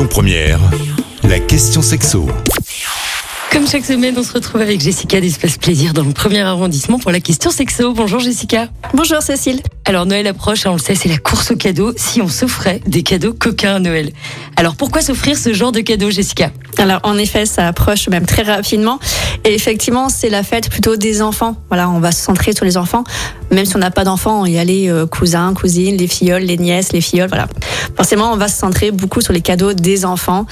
Lyon Première, la question sexo. Comme chaque semaine, on se retrouve avec Jessica d'Espace Plaisir dans le premier arrondissement pour la question sexo. Bonjour Jessica. Bonjour Cécile. Alors Noël approche, hein, on le sait, c'est la course aux cadeaux. Si on s'offrait des cadeaux coquins à Noël. Alors pourquoi s'offrir ce genre de cadeaux, Jessica? Alors en effet, ça approche même très rapidement. Et effectivement, c'est la fête plutôt des enfants. Voilà, on va se centrer sur les enfants. Même si on n'a pas d'enfants, on y aller euh, cousins, cousines, les filleuls, les nièces, les filleuls. Voilà. Forcément, on va se centrer beaucoup sur les cadeaux des enfants.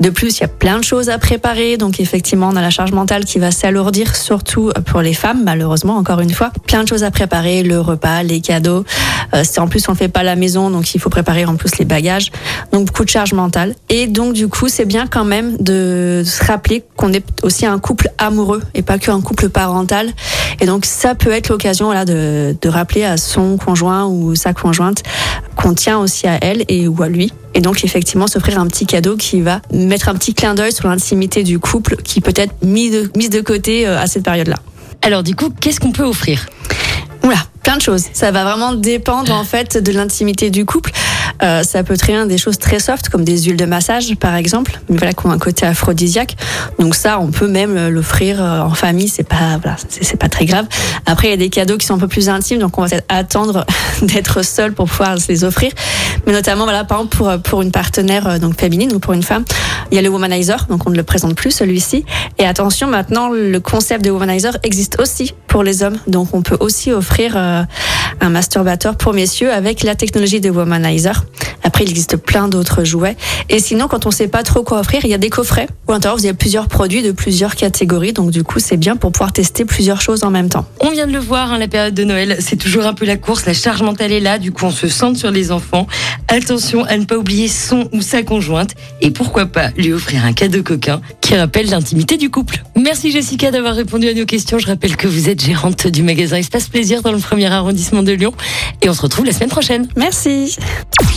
De plus, il y a plein de choses à préparer. Donc effectivement, on a la charge mentale qui va s'alourdir, surtout pour les femmes, malheureusement, encore une fois. Plein de choses à préparer, le repas, les cadeaux. Euh, en plus on ne fait pas à la maison, donc il faut préparer en plus les bagages. Donc beaucoup de charge mentale. Et donc du coup, c'est bien quand même de se rappeler qu'on est aussi un couple amoureux et pas qu'un couple parental. Et donc ça peut être l'occasion voilà, de, de rappeler à son conjoint ou sa conjointe qu'on tient aussi à elle et ou à lui. Et donc effectivement s'offrir un petit cadeau qui va mettre un petit clin d'œil sur l'intimité du couple qui peut être mis de, mise de côté euh, à cette période-là. Alors du coup, qu'est-ce qu'on peut offrir? Oula, plein de choses. Ça va vraiment dépendre en fait de l'intimité du couple. Euh, ça peut être rien des choses très soft comme des huiles de massage par exemple, mais voilà qui ont un côté aphrodisiaque. Donc ça, on peut même l'offrir euh, en famille, c'est pas voilà, c'est pas très grave. Après, il y a des cadeaux qui sont un peu plus intimes, donc on va peut-être attendre d'être seul pour pouvoir se les offrir. Mais notamment voilà, par exemple pour pour une partenaire euh, donc féminine ou pour une femme, il y a le womanizer, donc on ne le présente plus celui-ci. Et attention, maintenant le concept de womanizer existe aussi pour les hommes, donc on peut aussi offrir un masturbateur pour messieurs avec la technologie de womanizer. Après, il existe plein d'autres jouets. Et sinon, quand on sait pas trop quoi offrir, il y a des coffrets où à l'intérieur, il y a plusieurs produits de plusieurs catégories. Donc, du coup, c'est bien pour pouvoir tester plusieurs choses en même temps. On vient de le voir, hein, la période de Noël, c'est toujours un peu la course. La charge mentale est là. Du coup, on se centre sur les enfants. Attention à ne pas oublier son ou sa conjointe. Et pourquoi pas lui offrir un cadeau coquin qui rappelle l'intimité du couple. Merci Jessica d'avoir répondu à nos questions. Je rappelle que vous êtes gérante du magasin Espace Plaisir dans le premier arrondissement de Lyon. Et on se retrouve la semaine prochaine. Merci.